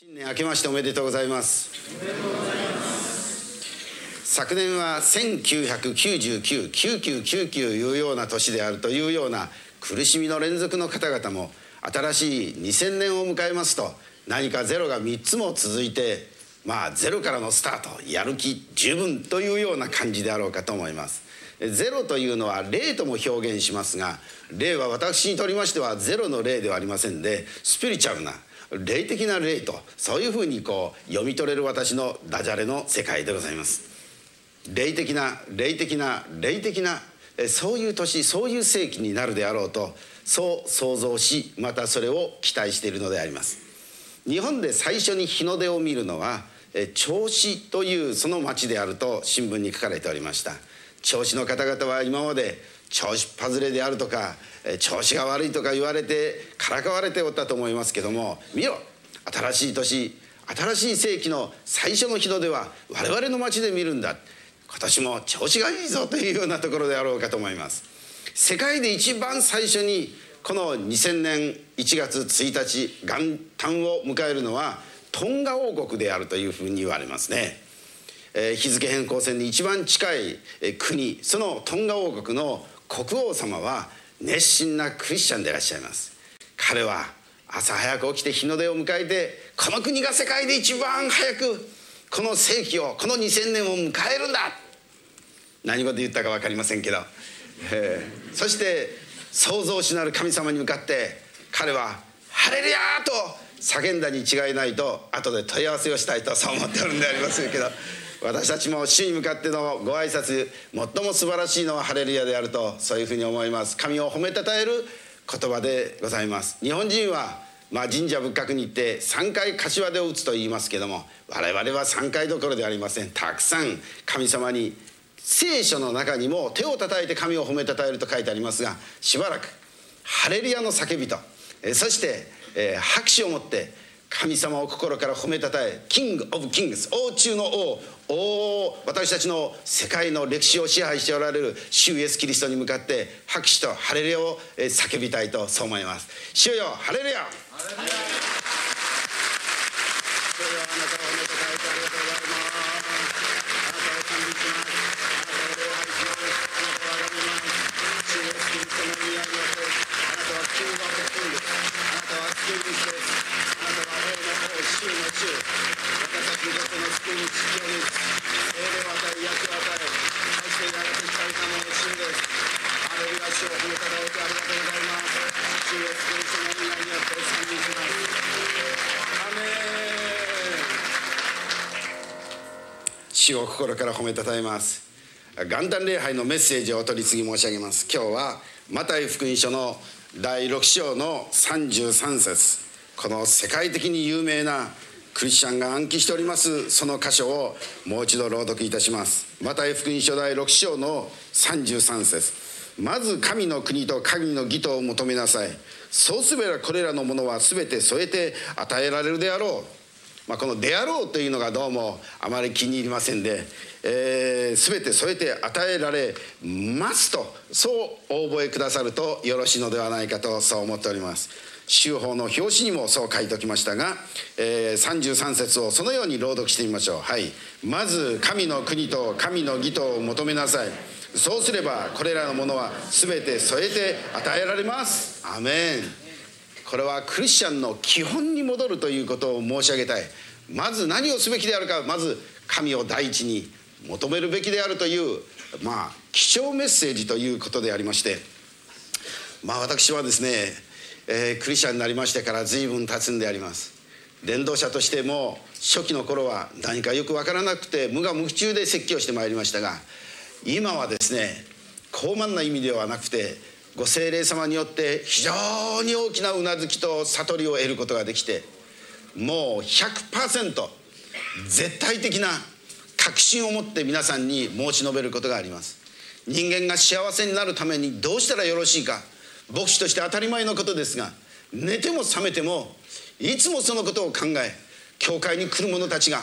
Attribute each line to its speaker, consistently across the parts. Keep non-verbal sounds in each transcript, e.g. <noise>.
Speaker 1: 新年明けましておめでとうございます。昨年は19999999いうような年であるというような苦しみの連続の方々も新しい2000年を迎えますと何かゼロが3つも続いてまあゼロからのスタートやる気十分というような感じであろうかと思います。ゼロというのは霊とも表現しますが霊は私にとりましてはゼロの霊ではありませんでスピリチュアルな霊的な霊とそういうふうにこう読み取れる私のダジャレの世界でございます。霊的な霊的な霊的なそういう年そういう世紀になるであろうとそう想像しまたそれを期待しているのであります。日本で最初に日の出を見るのは銚子というその町であると新聞に書かれておりました。銚子の方々は今まで調子外れであるとか調子が悪いとか言われてからかわれておったと思いますけども見ろ新しい年新しい世紀の最初の日の出は我々の町で見るんだ。今年も調子がいいぞというようなところであろうかと思います。世界で一番最初にこの2000年1月1日元旦を迎えるのはトンガ王国であるというふうに言われますね、えー、日付変更線に一番近い国そのトンガ王国の国王様は熱心なクリスチャンでいらっしゃいます。彼は朝早く起きて日の出を迎えてこの国が世界で一番早くこの世紀をこの2000年を迎えるんだ。何語で言ったか分かりませんけど、そして創造主なる神様に向かって彼は「ハレルヤ!」と叫んだに違いないと後で問い合わせをしたいとそう思っておるんでありますけど。私たちも主に向かってのご挨拶最も素晴らしいのはハレルヤであるとそういうふうに思います。神を褒めたたえる言葉でございます。日本人はまあ、神社仏閣に行って3回柏手を打つと言いますけども我々は3回どころではありません。たくさん神様に聖書の中にも手をたたいて神を褒めたたえると書いてありますがしばらくハレルヤの叫びとそして、えー、拍手を持って神様を心から褒めたたえキング・オブ・キングス王中の王王私たちの世界の歴史を支配しておられる主イエスキリストに向かって拍手とハレルヤを叫びたいとそう思います。主よハレルヤ。主よあなたを褒めたたえてありがとうございます。あなたは賛美します。あなたをあなたは崇めます。主イエスキリストの宮によってあなたはキングオブキングあなたは救い主ですあなたは王の王主の主私たちの救い主地上に聖霊を与え癒しを与え愛していられて光たもの主ですハレルヤ主を褒めたたえてありがとうございます主イエスキリストの宮によってお賛美します。アメン主を心から褒めたたえます。元旦礼拝のメッセージを取り次ぎ申し上げます。今日はマタイ福音書の第6章の33節。この世界的に有名なクリスチャンが暗記しております。その箇所をもう一度朗読いたします。マタイ福音書第6章の33節。まず神の国と神の義とを求めなさい。そうすればこれらのものは全て添えて与えられるであろう。まあ、この「であろう」というのがどうもあまり気に入りませんで、えー、全て添えて与えられますとそうお覚えくださるとよろしいのではないかとそう思っております。修法の表紙にもそう書いておきましたが、えー、33節をそのように朗読してみましょう。はい。まず神の国と神の義とを求めなさい。そうすればこれらのものは全て添えて与えられます。アメン。これはクリスチャンの基本に戻るということを申し上げたい。まず何をすべきであるかまず神を第一に求めるべきであるというまあ貴重メッセージということでありまして。まあ私はですね、えー、クリスチャンになりましてから随分経つんであります。伝道者としても初期の頃は何かよく分からなくて無我夢中で説教してまいりましたが今はですね高慢な意味ではなくてご精霊様によって非常に大きなうなずきと悟りを得ることができてもう100%絶対的な確信を持って皆さんに申し述べることがあります。人間が幸せになるためにどうしたらよろしいか牧師として当たり前のことですが寝ても覚めてもいつもそのことを考え教会に来る者たちが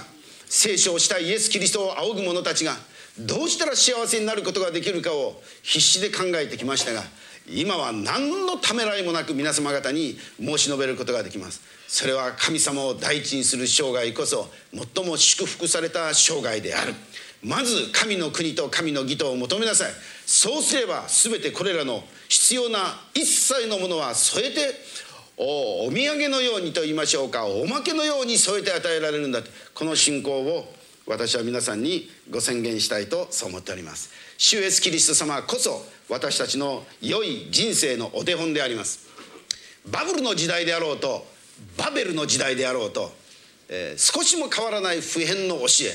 Speaker 1: 聖書をしたイエス・キリストを仰ぐ者たちがどうしたら幸せになることができるかを必死で考えてきましたが今は何のためらいもなく皆様方に申し述べることができます。それは神様を第一にする生涯こそ最も祝福された生涯である。まず神の国と神の義とを求めなさい。そうすれば全てこれらの必要な一切のものは添えておお土産のようにと言いましょうかおまけのように添えて与えられるんだこの信仰を私は皆さんにご宣言したいとそう思っております。主イエスキリスト様こそ私たちの良い人生のお手本であります。バブルの時代であろうとバベルの時代であろうと、えー、少しも変わらない普遍の教え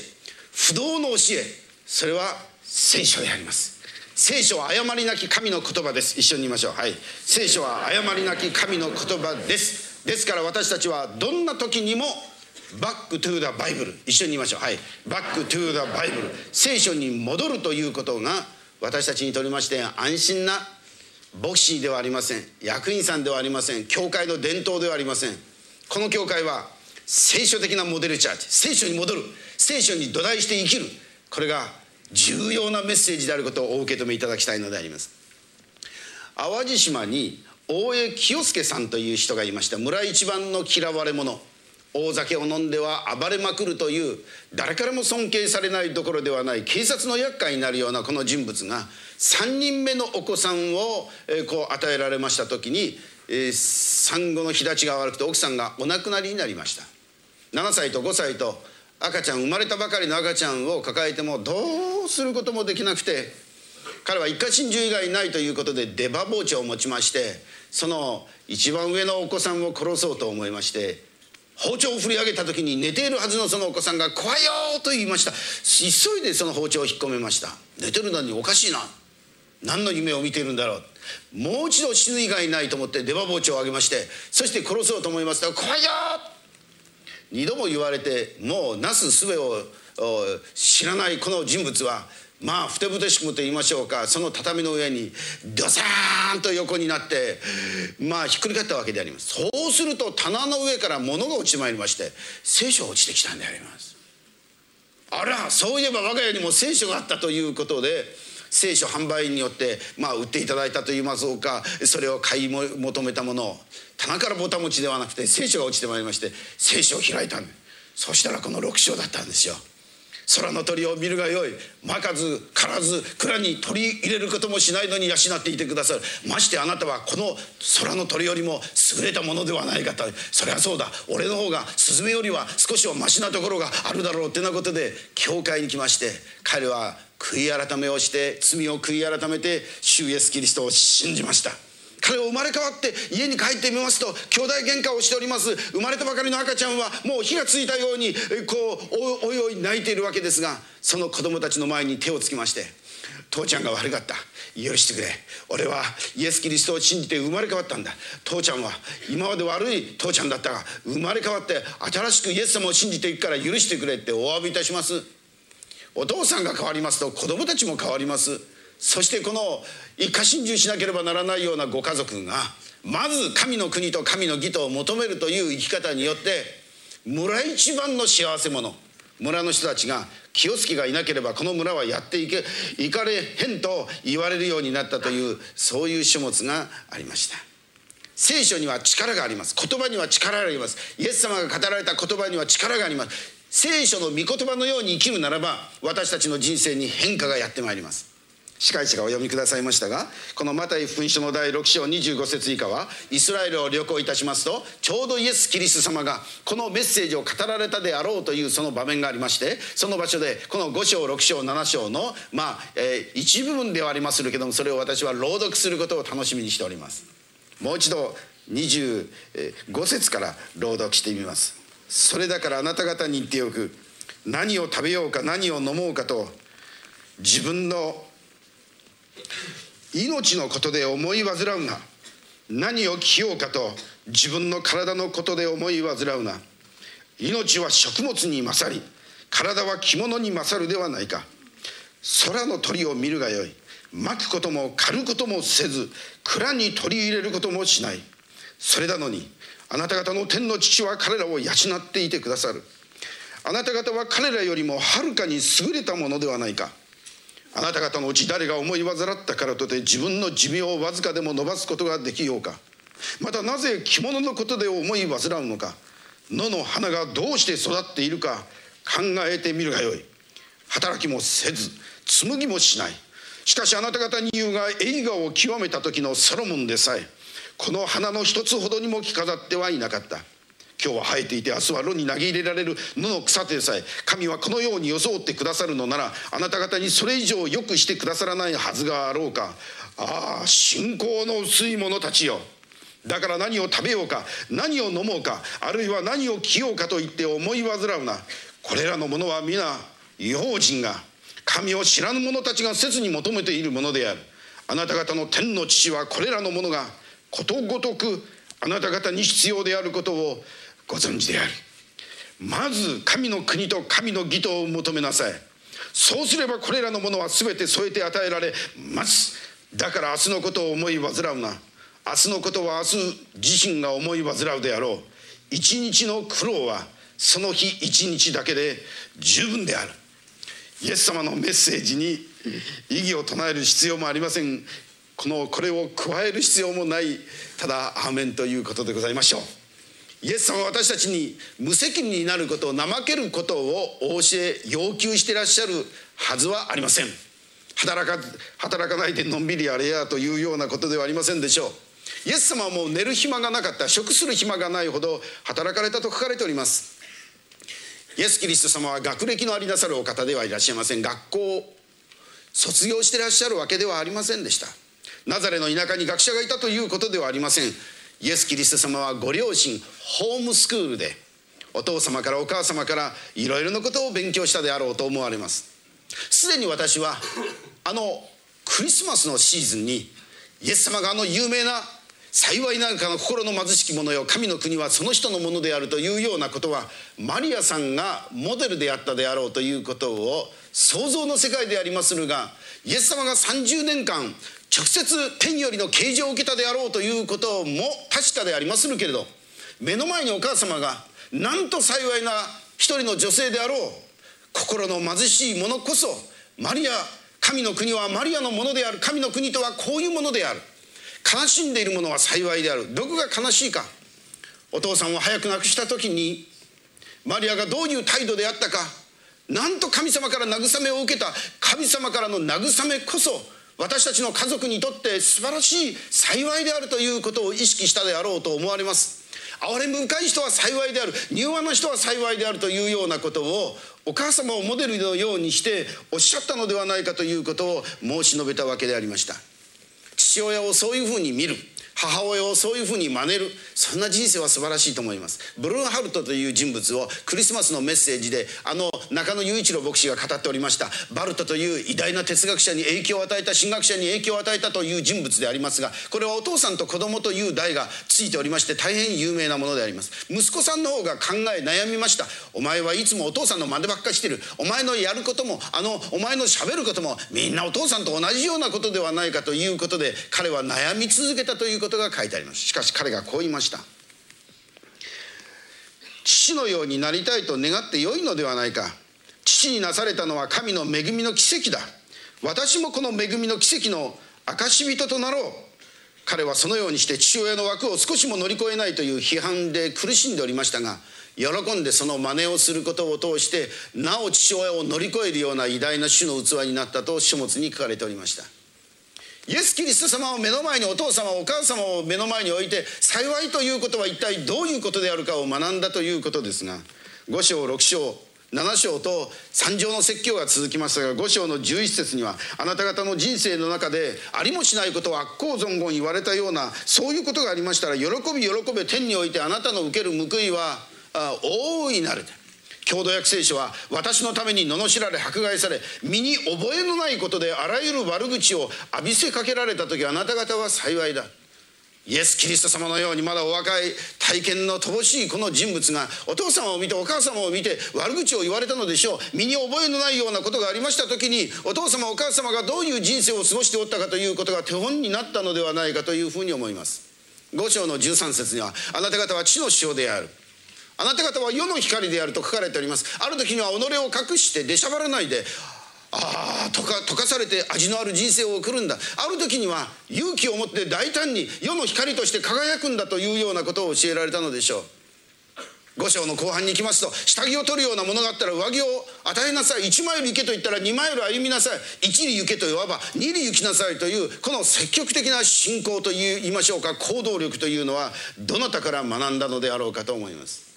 Speaker 1: 不動の教えそれは聖書であります。聖書は誤りなき神の言葉です。一緒に言いましょう。はい。聖書は誤りなき神の言葉です。ですから私たちはどんな時にも back to the Bible 一緒に言いましょう。はい。 back to the Bible 聖書に戻るということが私たちにとりまして安心な牧師ではありません。役員さんではありません。教会の伝統ではありません。この教会は聖書的なモデルチャーチ。聖書に戻る。聖書に土台して生きる。これが重要なメッセージであることをお受け止めいただきたいのであります。淡路島に大江清介さんという人がいました村一番の嫌われ者。大酒を飲んでは暴れまくるという誰からも尊敬されないどころではない警察の厄介になるようなこの人物が3人目のお子さんをこう与えられました時に産後の日立ちが悪くて奥さんがお亡くなりになりました。7歳と5歳と赤ちゃん生まれたばかりの赤ちゃんを抱えてもどうすることもできなくて彼は一家心中以外ないということで出刃包丁を持ちましてその一番上のお子さんを殺そうと思いまして包丁を振り上げた時に寝ているはずのそのお子さんが「怖いよ!」と言いました急いでその包丁を引っ込めました寝てるのにおかしいな何の夢を見ているんだろうもう一度死ぬ以外ないと思って出刃包丁を上げましてそして殺そうと思いますと「怖いよ!」二度も言われてもうなす術を知らないこの人物はまあふてぶてしくもと言いましょうか。その畳の上にドサーンと横になってまあひっくり返ったわけであります。そうすると棚の上から物が落ちてまいりまして聖書が落ちてきたんであります。あらそういえば我が家にも聖書があったということで聖書販売員によってまあ売っていただいたといいますか。それを買い求めたものを棚からぼたもちではなくて聖書が落ちてまいりまして聖書を開いたそしたらこの6章だったんですよ。空の鳥を見るがよい。まかず狩らず蔵に取り入れることもしないのに養っていてくださる。ましてあなたはこの空の鳥よりも優れたものではないかと。そりゃそうだ。俺の方がスズメよりは少しはマシなところがあるだろうってなことで教会に来まして彼は悔い改めをして罪を悔い改めて主イエスキリストを信じました。彼は生まれ変わって家に帰ってみますと兄弟喧嘩をしております。生まれたばかりの赤ちゃんはもう火がついたようにこうおいおい泣いているわけですがその子供たちの前に手をつきまして「父ちゃんが悪かった。許してくれ。俺はイエス・キリストを信じて生まれ変わったんだ。父ちゃんは今まで悪い父ちゃんだったが生まれ変わって新しくイエス様を信じていくから許してくれ」ってお詫びいたします。お父さんが変わりますと子供たちも変わります。そしてこの一家心中しなければならないようなご家族がまず神の国と神の義とを求めるという生き方によって村一番の幸せ者村の人たちが清月がいなければこの村はやっていけいかれへんと言われるようになったというそういう書物がありました。聖書には力があります。言葉には力があります。イエス様が語られた言葉には力があります。聖書の御言葉のように生きるならば私たちの人生に変化がやってまいります。司会者がお読みくださいましたがこのマタイ福音書の第6章25節以下はイスラエルを旅行いたしますとちょうどイエス・キリスト様がこのメッセージを語られたであろうというその場面がありましてその場所でこの5章6章7章のまあ、えー、一部分ではありますけどもそれを私は朗読することを楽しみにしております。もう一度25節から朗読してみます。それだからあなた方に言っておく。何を食べようか何を飲もうかと自分の命のことで思い煩うな。何を着ようかと自分の体のことで思い煩うな。命は食物に勝り体は着物に勝るではないか。空の鳥を見るがよい。巻くことも狩ることもせず蔵に取り入れることもしない。それなのにあなた方の天の父は彼らを養っていてくださる。あなた方は彼らよりもはるかに優れたものではないか。あなた方のうち誰が思い煩ったからとて自分の寿命をわずかでも伸ばすことができようか。またなぜ着物のことで思い煩うのか。野の花がどうして育っているか。考えてみるがよい。働きもせず紡ぎもしない。しかしあなた方に言うが映画を極めた時のソロモンでさえこの花の一つほどにも着飾ってはいなかった。今日は生えていて明日は炉に投げ入れられる野の草でさえ神はこのように装ってくださるのならあなた方にそれ以上よくしてくださらないはずがあろうか。ああ信仰の薄い者たちよ。だから何を食べようか何を飲もうかあるいは何を着ようかと言って思い煩うな。これらのものは皆違法人が神を知らぬ者たちが切に求めているものである。あなた方の天の父はこれらのものがことごとくあなた方に必要であることをご存知である。まず神の国と神の義とを求めなさい。そうすればこれらのものは全て添えて与えられます。だから明日のことを思い煩うな。明日のことは明日自身が思い煩うであろう。一日の苦労はその日一日だけで十分である。イエス様のメッセージに異議を唱える必要もありません。このこれを加える必要もないただアーメンということでございましょう。イエス様は私たちに無責任になることを怠けることをお教え要求していらっしゃるはずはありません。働か働かないでのんびりやれやというようなことではありませんでしょう。イエス様はもう寝る暇がなかった食する暇がないほど働かれたと書かれております。イエス・キリスト様は学歴のありなさるお方ではいらっしゃいません。学校を卒業してらっしゃるわけではありませんでした。ナザレの田舎に学者がいたということではありません。イエス・キリスト様はご両親ホームスクールでお父様からお母様からいろいろなことを勉強したであろうと思われます。すでに私はあのクリスマスのシーズンにイエス様があの有名な幸いなんかの心の貧しき者よ神の国はその人のものであるというようなことはマリアさんがモデルであったであろうということを想像の世界でありまするがイエス様が30年間直接天よりの啓示を受けたであろうということも確かでありまするけれど目の前にお母様がなんと幸いな一人の女性であろう心の貧しい者こそマリア神の国はマリアのものである神の国とはこういうものである。悲しんでいるものは幸いである。どこが悲しいか。お父さんを早く亡くした時にマリアがどういう態度であったか。なんと神様から慰めを受けた。神様からの慰めこそ私たちの家族にとって素晴らしい幸いであるということを意識したであろうと思われます。憐れむ深い人は幸いである。柔和な人は幸いであるというようなことをお母様をモデルのようにしておっしゃったのではないかということを申し述べたわけでありました。父親をそういうふうに見る。母親をそういうふうに真似る。そんな人生は素晴らしいと思います。ブルーンハルトという人物をクリスマスのメッセージであの中野雄一郎牧師が語っておりました。バルトという偉大な哲学者に影響を与えた神学者に影響を与えたという人物でありますがこれはお父さんと子供という題がついておりまして大変有名なものであります。息子さんの方が考え悩みました。お前はいつもお父さんの真似ばっかしてる。お前のやることもあのお前のしゃべることもみんなお父さんと同じようなことではないかということで彼は悩み続けたということことが書いてあります。しかし彼がこう言いました。父のようになりたいと願ってよいのではないか。父になされたのは神の恵みの奇跡だ。私もこの恵みの奇跡の証人となろう。彼はそのようにして父親の枠を少しも乗り越えないという批判で苦しんでおりましたが喜んでその真似をすることを通してなお父親を乗り越えるような偉大な主の器になったと書物に書かれておりました。イエス・キリスト様を目の前にお父様お母様を目の前に置いて幸いということは一体どういうことであるかを学んだということですが5章6章7章と3条の説教が続きましたが5章の11節にはあなた方の人生の中でありもしないことを悪行存言言われたようなそういうことがありましたら喜び喜べ天においてあなたの受ける報いは大いなる。郷土訳聖書は私のために罵られ迫害され身に覚えのないことであらゆる悪口を浴びせかけられた時あなた方は幸いだ。イエス・キリスト様のようにまだお若い体験の乏しいこの人物がお父様を見てお母様を見て悪口を言われたのでしょう。身に覚えのないようなことがありました時にお父様お母様がどういう人生を過ごしておったかということが手本になったのではないかというふうに思います。5章の13節にはあなた方は地の塩である。あなた方は世の光であると書かれております。ある時には己を隠して出しゃばらないでああ溶か溶かされて味のある人生を送るんだ。ある時には勇気を持って大胆に世の光として輝くんだというようなことを教えられたのでしょう。五章の後半に行きますと下着を取るようなものがあったら上着を与えなさい。1マイル行けと言ったら2マイル歩みなさい。1里行けと言わば2里行きなさいというこの積極的な信仰と言いましょうか行動力というのはどなたから学んだのであろうかと思います。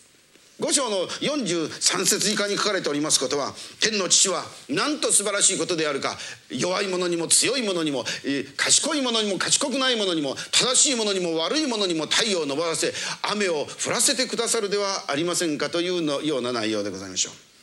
Speaker 1: 五章の四十三節以下に書かれておりますことは天の父はなんと素晴らしいことであるか弱い者にも強い者にも、賢い者にも賢くない者にも正しい者にも悪い者にも太陽を昇らせ雨を降らせてくださるではありませんかというのような内容でございましょう。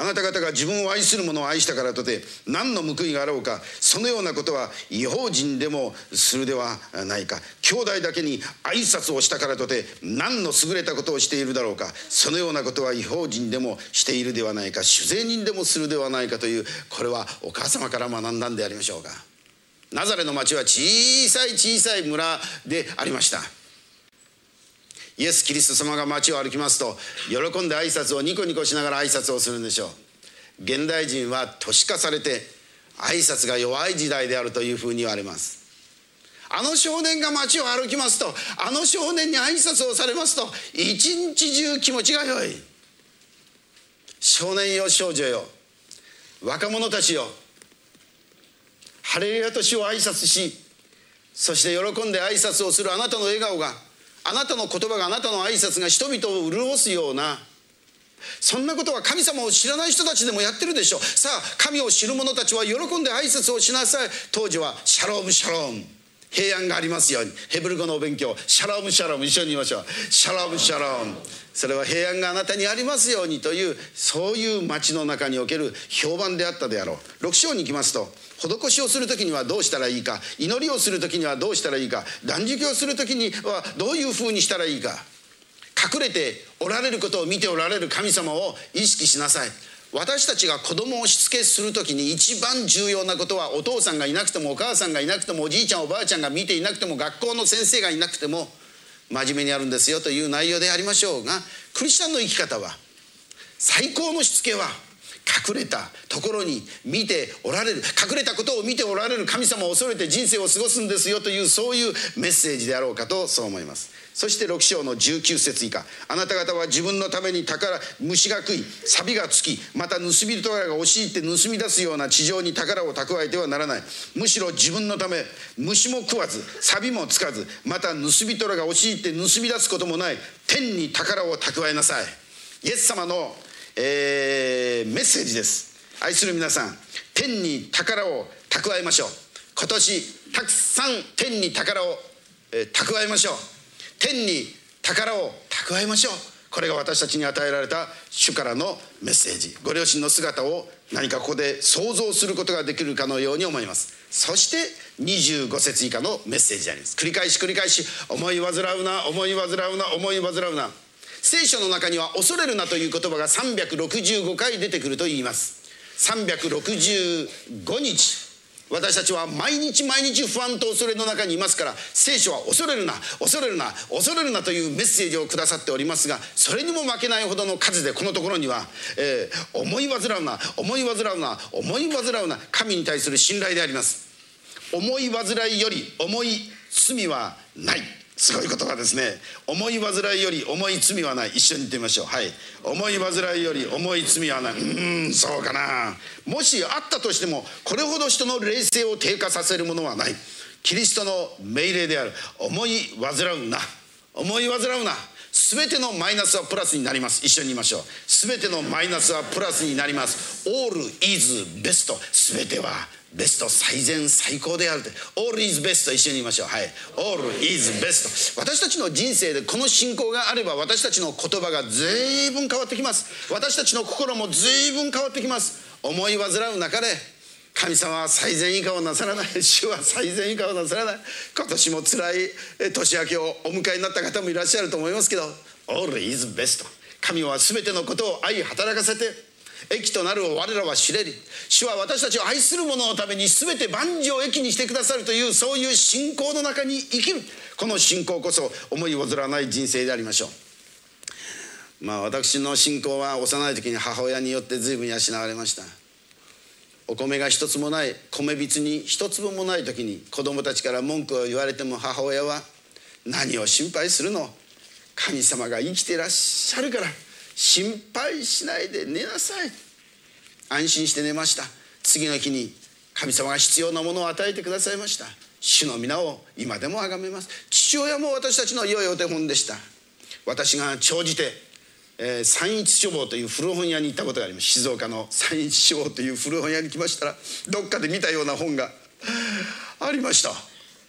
Speaker 1: あなた方が自分を愛する者を愛したからとて何の報いがあろうかそのようなことは違法人でもするではないか。兄弟だけに挨拶をしたからとて何の優れたことをしているだろうか。そのようなことは違法人でもしているではないか。酒税人でもするではないかというこれはお母様から学んだんでありましょうか。ナザレの町は小さい小さい村でありました。イエス・キリスト様が街を歩きますと喜んで挨拶をニコニコしながら挨拶をするんでしょう。現代人は都市化されて挨拶が弱い時代であるというふうに言われます。あの少年が街を歩きますとあの少年に挨拶をされますと一日中気持ちが良い。少年よ少女よ若者たちよハレルヤと主を挨拶しそして喜んで挨拶をするあなたの笑顔があなたの言葉があなたの挨拶が人々を潤すようなそんなことは神様を知らない人たちでもやってるでしょう。さあ神を知る者たちは喜んで挨拶をしなさい。当時はシャロームシャローム。平安がありますように。ヘブル語のお勉強。シャロームシャローム。一緒に言いましょう。シャロームシャローム。それは平安があなたにありますようにというそういう町の中における評判であったであろう。6章に行きますと施しをする時にはどうしたらいいか祈りをする時にはどうしたらいいか断食をする時にはどういうふうにしたらいいか隠れておられることを見ておられる神様を意識しなさい。私たちが子供をしつけする時に一番重要なことはお父さんがいなくてもお母さんがいなくてもおじいちゃんおばあちゃんが見ていなくても学校の先生がいなくても真面目にやるんですよという内容でありましょうがクリスチャンの生き方は最高のしつけは隠れたところに見ておられる隠れたことを見ておられる神様を恐れて人生を過ごすんですよというそういうメッセージであろうかとそう思います。そして6章の19節以下。あなた方は自分のために宝虫が食い錆がつきまた盗み人が押し入って盗み出すような地上に宝を蓄えてはならない。むしろ自分のため虫も食わず錆もつかずまた盗み人らが押し入って盗み出すこともない天に宝を蓄えなさい。イエス様のえー、メッセージです。愛する皆さん天に宝を蓄えましょう。今年たくさん天に宝を、えー、蓄えましょう。天に宝を蓄えましょう。これが私たちに与えられた主からのメッセージ。ご両親の姿を何かここで想像することができるかのように思います。そして25節以下のメッセージであります。繰り返し繰り返し思い煩うな思い煩うな思い煩うな。聖書の中には恐れるなという言葉が365回出てくると言います。365日。私たちは毎日毎日不安と恐れの中にいますから聖書は恐れるな恐れるな恐れるなというメッセージをくださっておりますがそれにも負けないほどの数でこのところには、えー、思い煩うな思い煩うな思い煩うな神に対する信頼であります。思い煩いより重い罪はない。すごい言葉ですね思い煩いより重い罪はない。一緒に言ってみましょう。はい。思い煩いより重い罪はない。うーんそうかな。もしあったとしてもこれほど人の冷静を低下させるものはない。キリストの命令である。思い煩うな。思い煩うな。全てのマイナスはプラスになります。一緒に言いましょう。全てのマイナスはプラスになります。All is best 全ては。ベスト最善最高であるって。All is best 一緒に言いましょう。はい。All is best 私たちの人生でこの信仰があれば私たちの言葉が随分変わってきます。私たちの心も随分変わってきます。思い煩う中で神様は最善以下をなさらない。主は最善以下をなさらない。今年も辛い年明けをお迎えになった方もいらっしゃると思いますけど All is best 神は全てのことを愛働かせて益となるを我らは知れり主は私たちを愛する者のために全て万事を益にしてくださるというそういう信仰の中に生きる。この信仰こそ思いをずらない人生でありましょう。まあ私の信仰は幼い時に母親によって随分養われました。お米が一つもない米びつに一粒もない時に子供たちから文句を言われても母親は何を心配するの？神様が生きていらっしゃるから。心配しないで寝なさい。安心して寝ました。次の日に神様が必要なものを与えてくださいました。主の皆を今でも崇めます。父親も私たちの良いお手本でした。私が長じて、えー、三一書房という古本屋に行ったことがあります。静岡の三一書房という古本屋に来ましたらどっかで見たような本がありました。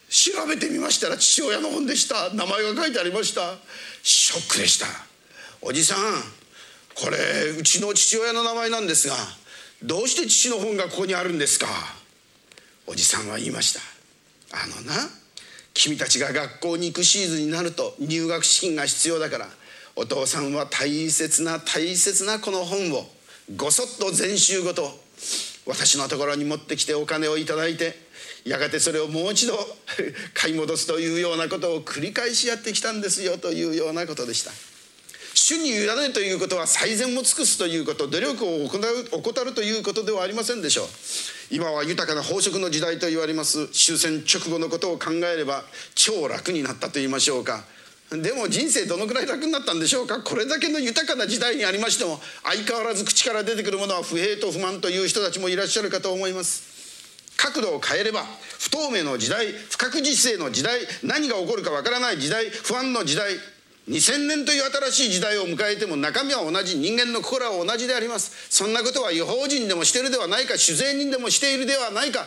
Speaker 1: 調べてみましたら父親の本でした。名前が書いてありました。ショックでした。おじさんこれうちの父親の名前なんですがどうして父の本がここにあるんですか？おじさんは言いました。あのな君たちが学校に行くシーズンになると入学資金が必要だからお父さんは大切な大切なこの本をごそっと全集ごと私のところに持ってきてお金を頂いてやがてそれをもう一度 <laughs> 買い戻すというようなことを繰り返しやってきたんですよというようなことでした。主に委ねるということは最善を尽くすということ努力を行う怠るということではありませんでしょう。今は豊かな飽食の時代と言われます。終戦直後のことを考えれば超楽になったと言いましょうかでも人生どのくらい楽になったんでしょうか。これだけの豊かな時代にありましても相変わらず口から出てくるものは不平と不満という人たちもいらっしゃるかと思います。角度を変えれば不透明の時代不確実性の時代何が起こるかわからない時代不安の時代2000年という新しい時代を迎えても中身は同じ人間の心は同じであります。そんなことは違法人でもしてるではないか酒税人でもしているではないか。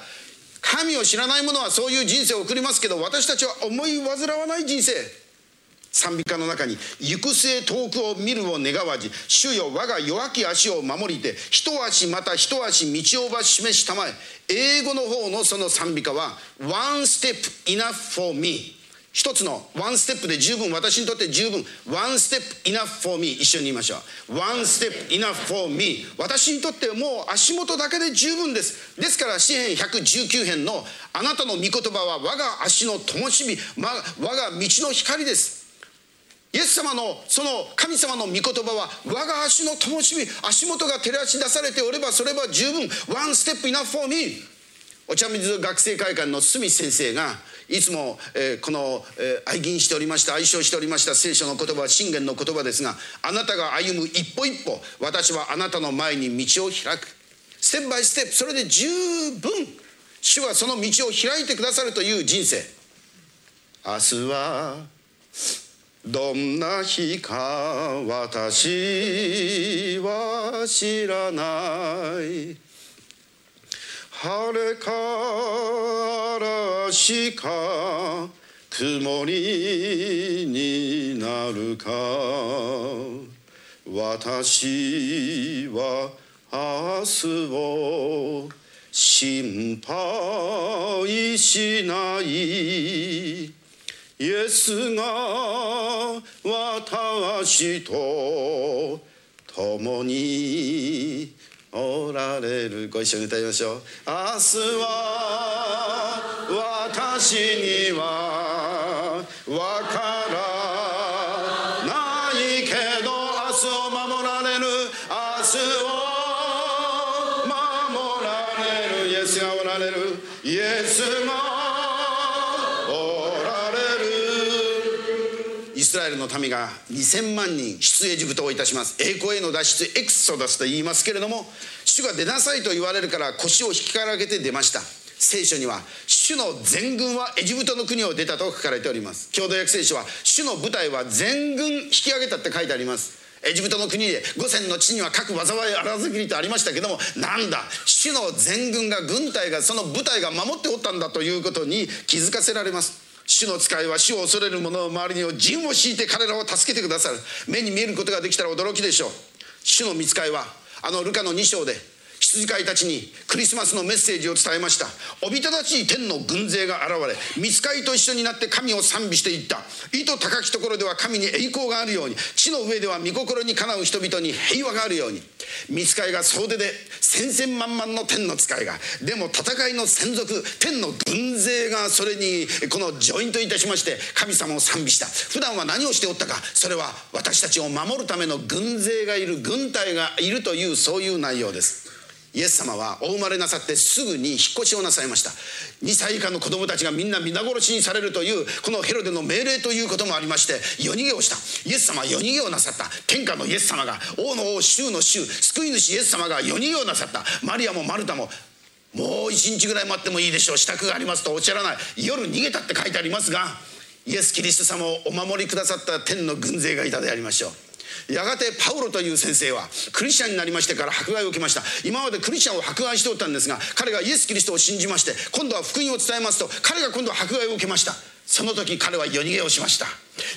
Speaker 1: 神を知らない者はそういう人生を送りますけど私たちは思い煩わない人生。賛美歌の中に「行く末遠くを見るを願わじ主よ我が弱き足を守りて一足また一足道をば示したまえ」英語の方のその賛美歌は「One step enough for me」一つのワンステップで十分私にとって十分ワンステップ enough for me 一緒に言いましょう。ワンステップ enough for me 私にとってもう足元だけで十分です。ですから詩編119編のあなたの御言葉は我が足の灯火我が道の光です。イエス様のその神様の御言葉は我が足の灯火足元が照らし出されておればそれは十分。ワンステップ enough for me お茶水学生会館の角先生がいつも、えー、この、えー、愛吟しておりました愛称しておりました聖書の言葉信玄の言葉ですがあなたが歩む一歩一歩私はあなたの前に道を開く。ステップバイステップそれで十分主はその道を開いてくださるという人生。明日はどんな日か私は知らない。晴れか嵐か曇りになるか。私は明日を心配しない。イエスが私と共におられる。ご一緒に歌いましょう。明日は私にはわからないけど明日を守られる。明日を守られる。イエスがおられる。イエスがスラエルの民が2000万人出エジプトをいたします。栄光への脱出エクソダスと言いますけれども主が出なさいと言われるから腰を引きからげて出ました。聖書には主の全軍はエジプトの国を出たと書かれております。共同訳聖書は主の部隊は全軍引き上げたって書いてあります。エジプトの国で五千の地には各災い荒ずきりとありましたけどもなんだ主の全軍が軍隊がその部隊が守っておったんだということに気づかせられます。主の使いは主を恐れる者の周りに陣を敷いて彼らを助けてくださる。目に見えることができたら驚きでしょう。主の見使いはあのルカの2章で羊飼いたちにクリスマスのメッセージを伝えました。おびただしい天の軍勢が現れ見つかいと一緒になって神を賛美していった。意図高きところでは神に栄光があるように地の上では御心にかなう人々に平和があるように。見つかいが総出で千千万万の天の使いがでも戦いの専属天の軍勢がそれにこのジョイントいたしまして神様を賛美した。普段は何をしておったかそれは私たちを守るための軍勢がいる軍隊がいるというそういう内容です。イエス様はお生まれなさってすぐに引っ越しをなさいました。2歳以下の子供たちがみんな皆殺しにされるというこのヘロデの命令ということもありまして夜逃げをした。イエス様は夜逃げをなさった。天下のイエス様が王の王衆の衆救い主イエス様が夜逃げをなさった。マリアもマルタももう一日ぐらい待ってもいいでしょう。支度がありますとおっしゃらない。夜逃げたって書いてありますがイエス・キリスト様をお守りくださった天の軍勢がいたでありましょう。やがてパウロという先生はクリスチャンになりましてから迫害を受けました。今までクリスチャンを迫害しておったんですが彼がイエス・キリストを信じまして今度は福音を伝えますと彼が今度は迫害を受けました。その時彼は夜逃げをしました。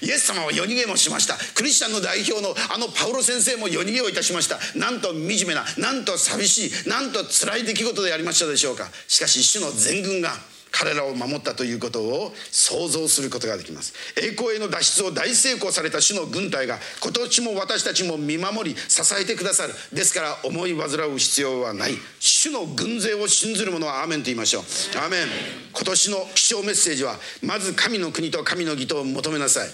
Speaker 1: イエス様は夜逃げもしました。クリスチャンの代表のあのパウロ先生も夜逃げをいたしました。なんと惨めななんと寂しいなんと辛い出来事でありましたでしょうか。しかし主の全軍が彼らを守ったということを想像することができます。栄光への脱出を大成功された主の軍隊が今年も私たちも見守り支えてくださる。ですから思い煩う必要はない。主の軍勢を信ずる者はアーメンと言いましょう。アーメン。今年の気象メッセージはまず神の国と神の義とを求めなさい。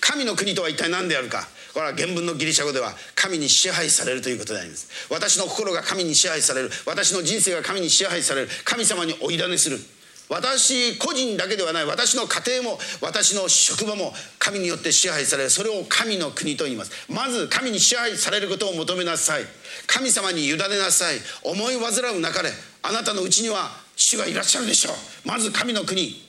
Speaker 1: 神の国とは一体何であるか。これは原文のギリシャ語では神に支配されるということであります。私の心が神に支配される。私の人生が神に支配される。神様にお委ねする。私個人だけではない私の家庭も私の職場も神によって支配されそれを神の国と言います。まず神に支配されることを求めなさい。神様に委ねなさい。思い煩う中であなたのうちには主がいらっしゃるでしょう。まず神の国。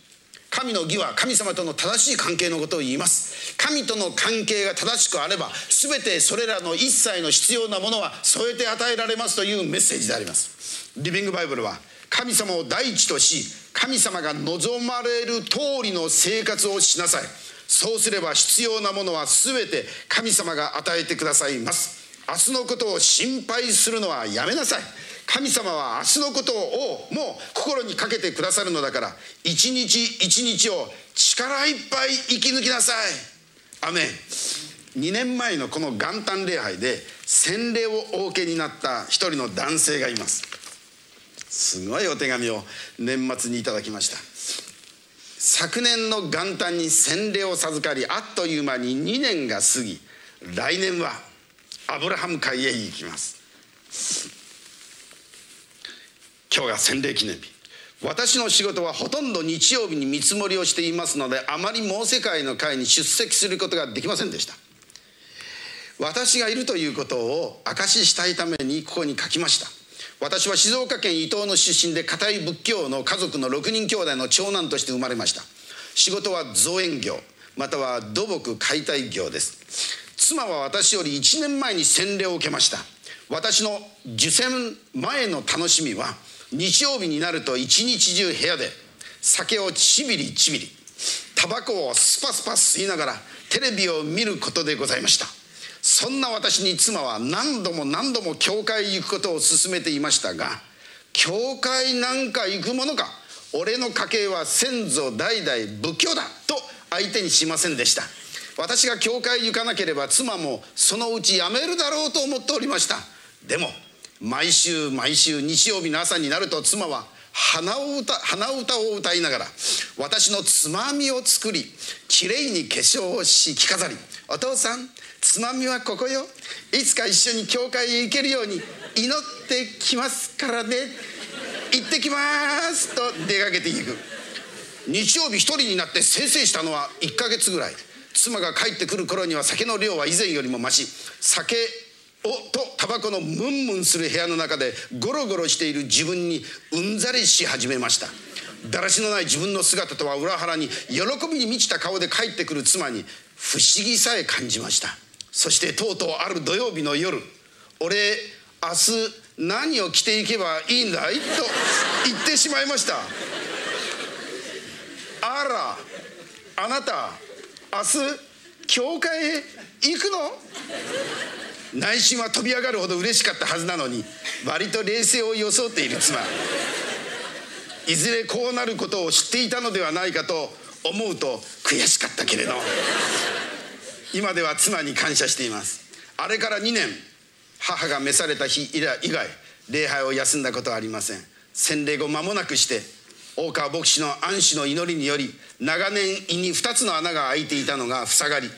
Speaker 1: 神の義は神様との正しい関係のことを言います。神との関係が正しくあれば全てそれらの一切の必要なものは添えて与えられますというメッセージであります。リビングバイブルは神様を第一とし神様が望まれる通りの生活をしなさい。そうすれば必要なものは全て神様が与えてくださいます。明日のことを心配するのはやめなさい。神様は明日のことをもう心にかけてくださるのだから一日一日を力いっぱい生き抜きなさい。アメン。2年前のこの元旦礼拝で洗礼をお受けになった一人の男性がいます。すごいお手紙を年末にいただきました。昨年の元旦に洗礼を授かりあっという間に2年が過ぎ来年はアブラハム会へ行きます。今日が洗礼記念日。私の仕事はほとんど日曜日に見積もりをしていますのであまりもう世界の会に出席することができませんでした。私がいるということを証ししたいためにここに書きました。私は静岡県伊東の出身で固い仏教の家族の6人兄弟の長男として生まれました。仕事は造園業または土木解体業です。妻は私より1年前に洗礼を受けました。私の受洗前の楽しみは日曜日になると一日中部屋で酒をちびりちびりタバコをスパスパ吸いながらテレビを見ることでございました。そんな私に妻は何度も何度も教会行くことを勧めていましたが教会なんか行くものか俺の家系は先祖代々仏教だと相手にしませんでした。私が教会行かなければ妻もそのうち辞めるだろうと思っておりました。でも毎週毎週日曜日の朝になると妻は鼻を歌鼻歌を歌いながら私のつまみを作りきれいに化粧をし着飾り「お父さんつまみはここよ。いつか一緒に教会へ行けるように祈ってきますからね。行ってきますと出かけていく。日曜日一人になって先生したのは1ヶ月ぐらい。妻が帰ってくる頃には酒の量は以前よりも増し酒をとタバコのムンムンする部屋の中でゴロゴロしている自分にうんざりし始めました。だらしのない自分の姿とは裏腹に喜びに満ちた顔で帰ってくる妻に不思議さえ感じました。そしてとうとうある土曜日の夜俺明日何を着ていけばいいんだい？と言ってしまいました。あらあなた明日教会へ行くの？内心は飛び上がるほど嬉しかったはずなのに割と冷静を装っている妻。いずれこうなることを知っていたのではないかと思うと悔しかったけれど。今では妻に感謝しています。あれから2年母が召された日以来礼拝を休んだことはありません。洗礼後間もなくして大川牧師の安氏の祈りにより長年胃に2つの穴が開いていたのが塞がり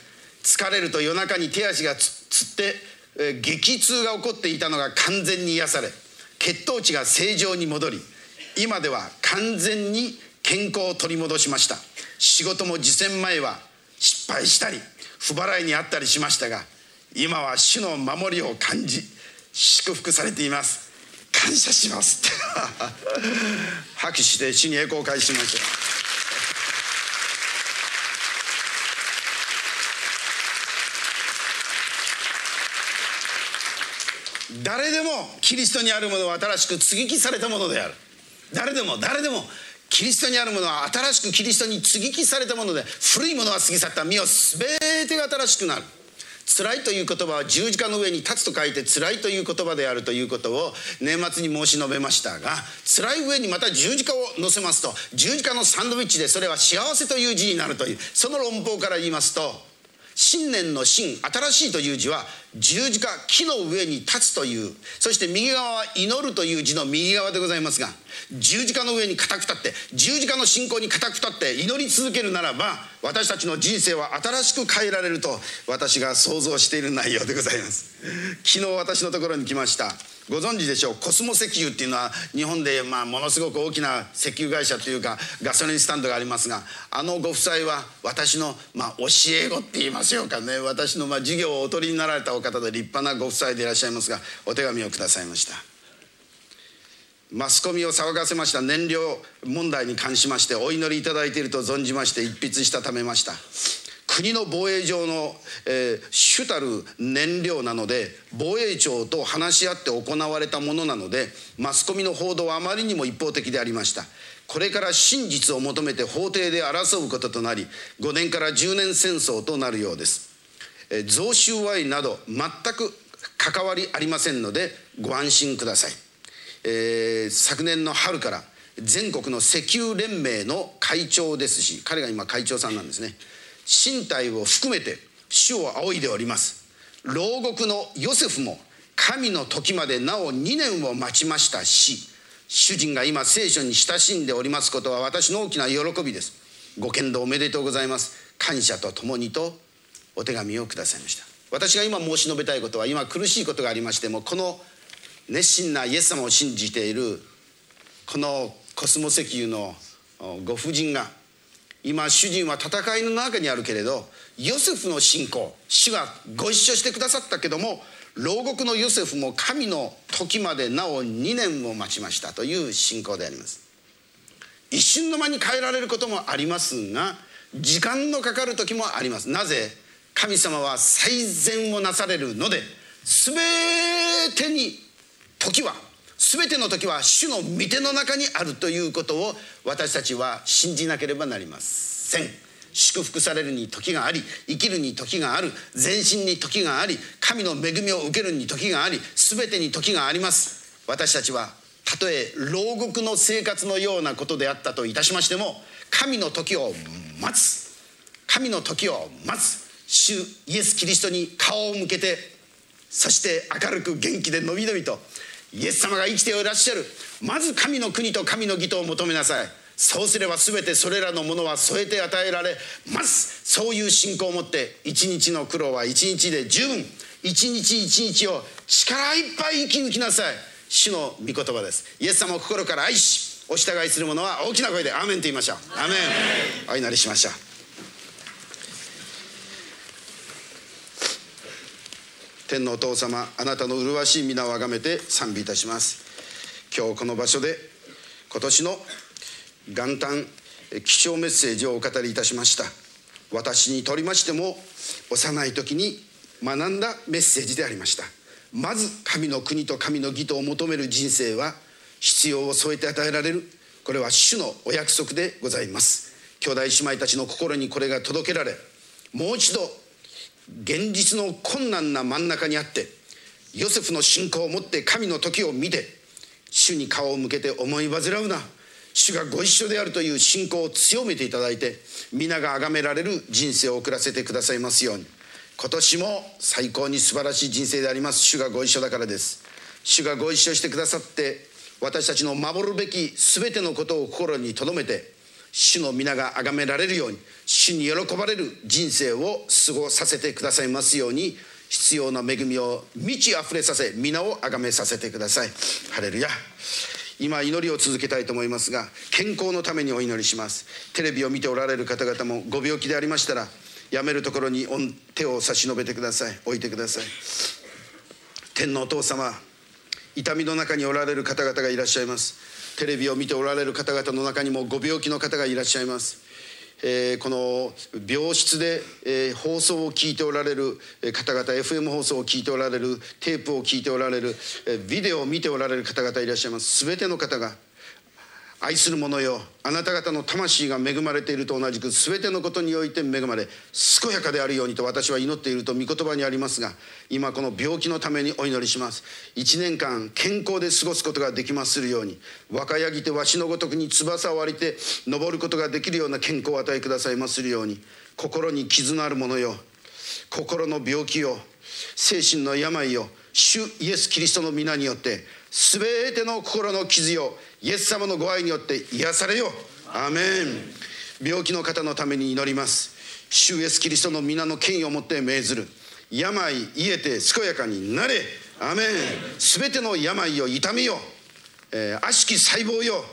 Speaker 1: 疲れると夜中に手足がつって、え激痛が起こっていたのが完全に癒され血糖値が正常に戻り今では完全に健康を取り戻しました。仕事も受選前は失敗したり不払いにあったりしましたが今は主の守りを感じ祝福されています。感謝します。<laughs> 拍手して主に栄光を返しましょう。誰でもキリストにあるものは新しく接ぎ木されたものである。誰でも誰でもキリストにあるものは新しくキリストに接ぎ木されたもので古いものは過ぎ去った身を全てが新しくなる。辛いという言葉は十字架の上に立つと書いて辛いという言葉であるということを年末に申し述べましたが辛い上にまた十字架を乗せますと十字架のサンドイッチでそれは幸せという字になるというその論法から言いますと新年の新新しいという字は十字架木の上に立つというそして右側は祈るという字の右側でございますが十字架の上に固く立って十字架の信仰に固く立って祈り続けるならば私たちの人生は新しく変えられると私が想像している内容でございます。昨日私のところに来ました。ご存知でしょう？コスモ石油っていうのは日本でまあものすごく大きな石油会社というかガソリンスタンドがありますがあのご夫妻は私のまあ教え子って言いましょうかね。私のまあ授業をお取りになられたお方で立派なご夫妻でいらっしゃいますがお手紙をくださいました。マスコミを騒がせました燃料問題に関しましてお祈りいただいていると存じまして一筆したためました。国の防衛上の、えー、主たる燃料なので防衛庁と話し合って行われたものなのでマスコミの報道はあまりにも一方的でありました。これから真実を求めて法廷で争うこととなり5年から10年戦争となるようです、えー、贈収賄など全く関わりありませんのでご安心ください、えー、昨年の春から全国の石油連盟の会長ですし彼が今会長さんなんですね。身体を含めて主を仰いでおります。牢獄のヨセフも神の時までなお2年を待ちましたし主人が今聖書に親しんでおりますことは私の大きな喜びです。ご剣道おめでとうございます。感謝とともにとお手紙をくださいました。私が今申し述べたいことは今苦しいことがありましてもこの熱心なイエス様を信じているこのコスモ石油のご婦人が今主人は戦いの中にあるけれどヨセフの信仰主がご一緒してくださったけども牢獄のヨセフも神の時までなお2年を待ちましたという信仰であります。一瞬の間に変えられることもありますが時間のかかる時もあります。なぜ神様は最善をなされるので全てに時は全ての時は主の御手の中にあるということを私たちは信じなければなりません。祝福されるに時があり生きるに時がある全身に時があり神の恵みを受けるに時があり全てに時があります。私たちはたとえ牢獄の生活のようなことであったといたしましても神の時を待つ。神の時を待つ。主イエス・キリストに顔を向けてそして明るく元気でのびのびとイエス様が生きていらっしゃる。まず神の国と神の義とを求めなさい。そうすれば全てそれらのものは添えて与えられます。そういう信仰を持って一日の苦労は一日で十分。一日一日を力いっぱい生き抜きなさい。主の御言葉です。イエス様を心から愛しお従いする者は大きな声で「アーメン」と言いましょう。アーメン。お祈りしましょう。天のお父様あなたの麗しい皆をあがめて賛美いたします。今日この場所で今年の元旦気象メッセージをお語りいたしました。私にとりましても幼い時に学んだメッセージでありました。まず神の国と神の義とを求める人生は必要を添えて与えられる。これは主のお約束でございます。兄弟姉妹たちの心にこれが届けられもう一度現実の困難な真ん中にあってヨセフの信仰を持って神の時を見て主に顔を向けて思い煩うな。主がご一緒であるという信仰を強めていただいて皆が崇められる人生を送らせてくださいますように。今年も最高に素晴らしい人生であります。主がご一緒だからです。主がご一緒してくださって私たちの守るべき全てのことを心に留めて主の皆が崇められるように。主に喜ばれる人生を過ごさせてくださいますように必要な恵みを満ち溢れさせ皆を崇めさせてください。ハレルヤ。今祈りを続けたいと思いますが健康のためにお祈りします。テレビを見ておられる方々もご病気でありましたらやめるところに手を差し伸べてください。置いてください。天のお父様痛みの中におられる方々がいらっしゃいます。テレビを見ておられる方々の中にもご病気の方がいらっしゃいます。えー、この病室で、えー、放送を聞いておられる方々 FM 放送を聞いておられるテープを聞いておられる、えー、ビデオを見ておられる方々いらっしゃいます。全ての方が愛する者よあなた方の魂が恵まれていると同じく全てのことにおいて恵まれ健やかであるようにと私は祈っていると御言葉にありますが今この病気のためにお祈りします。1年間健康で過ごすことができまするように若やぎてわしのごとくに翼を割りて登ることができるような健康を与えくださいまするように心に傷のある者よ心の病気を精神の病を主イエス・キリストの皆によって全ての心の傷よイエス様のご愛によって癒されよアメン。病気の方のために祈ります。主イエスキリストの皆の権威をもって命ずる。病癒えて健やかになれ。アメン。全ての病を痛みよ、えー、悪しき細胞よ。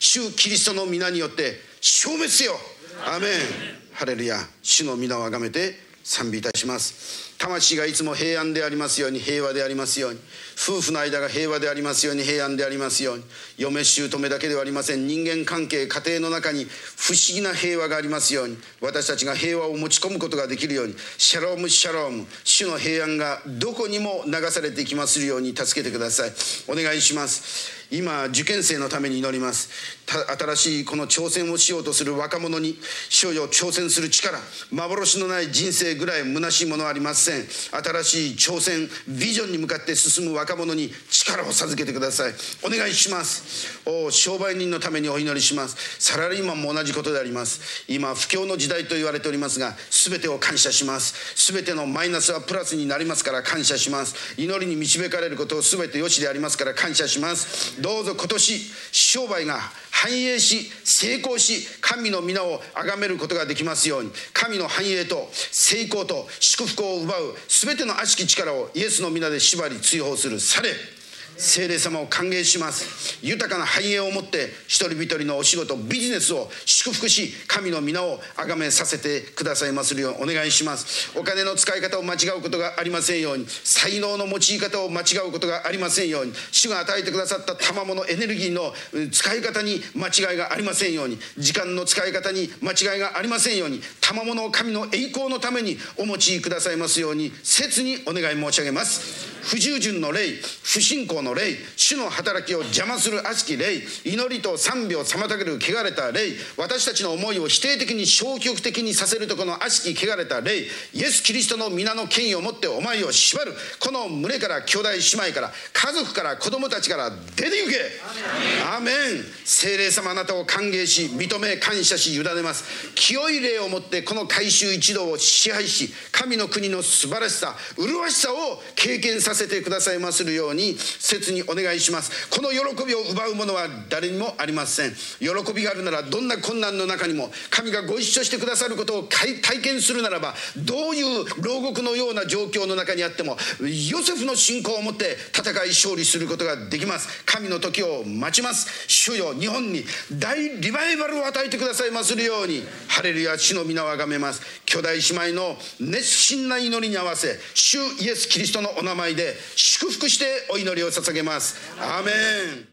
Speaker 1: 主キリストの皆によって消滅せよ。アメン。ハレルヤ。主の皆をあがめて賛美いたします。魂がいつも平安でありますように平和でありますように。夫婦の間が平和でありますように平安でありますように嫁姑だけではありません。人間関係家庭の中に不思議な平和がありますように私たちが平和を持ち込むことができるようにシャロームシャローム主の平安がどこにも流されていきますように助けてください。お願いします。今受験生のために祈ります。新しいこの挑戦をしようとする若者に主よ挑戦する力幻のない人生ぐらい虚しいものはありません。新しい挑戦ビジョンに向かって進む若者に力を授けてください。お願いします。お商売人のためにお祈りします。サラリーマンも同じことであります。今不況の時代と言われておりますが全てを感謝します。全てのマイナスはプラスになりますから感謝します。祈りに導かれることを全て良しでありますから感謝します。どうぞ今年商売が繁栄し成功し神の皆を崇めることができますように。神の繁栄と成功と祝福を奪う全ての悪しき力をイエスの皆で縛り追放するされ。聖霊様を歓迎します。豊かな繁栄を持って一人一人のお仕事ビジネスを祝福し神の皆を崇めさせてくださいますようお願いします。お金の使い方を間違うことがありませんように才能の用い方を間違うことがありませんように主が与えてくださった賜物エネルギーの使い方に間違いがありませんように時間の使い方に間違いがありませんように賜物を神の栄光のためにお持ちくださいますように切にお願い申し上げます。不従順の霊不信仰の霊主の働きを邪魔する悪しき霊祈りと賛美を妨げる汚れた霊私たちの思いを否定的に消極的にさせるとこの悪しき汚れた霊イエス・キリストの皆の権威を持ってお前を縛る。この群れから兄弟姉妹から家族から子供たちから出て行け。アメン。精霊様あなたを歓迎し認め感謝し委ねます。清い霊を持ってこの改宗一同を支配し神の国の素晴らしさ麗しさを経験させさせてくださいまするように切にお願いします。この喜びを奪うものは誰にもありません。喜びがあるならどんな困難の中にも神がご一緒してくださることを体験するならばどういう牢獄のような状況の中にあってもヨセフの信仰を持って戦い勝利することができます。神の時を待ちます。主よ日本に大リバイバルを与えてくださいまするようにハレルヤ主の皆をあがめます。兄弟姉妹の熱心な祈りに合わせ主イエス・キリストのお名前で祝福してお祈りを捧げます。アーメン。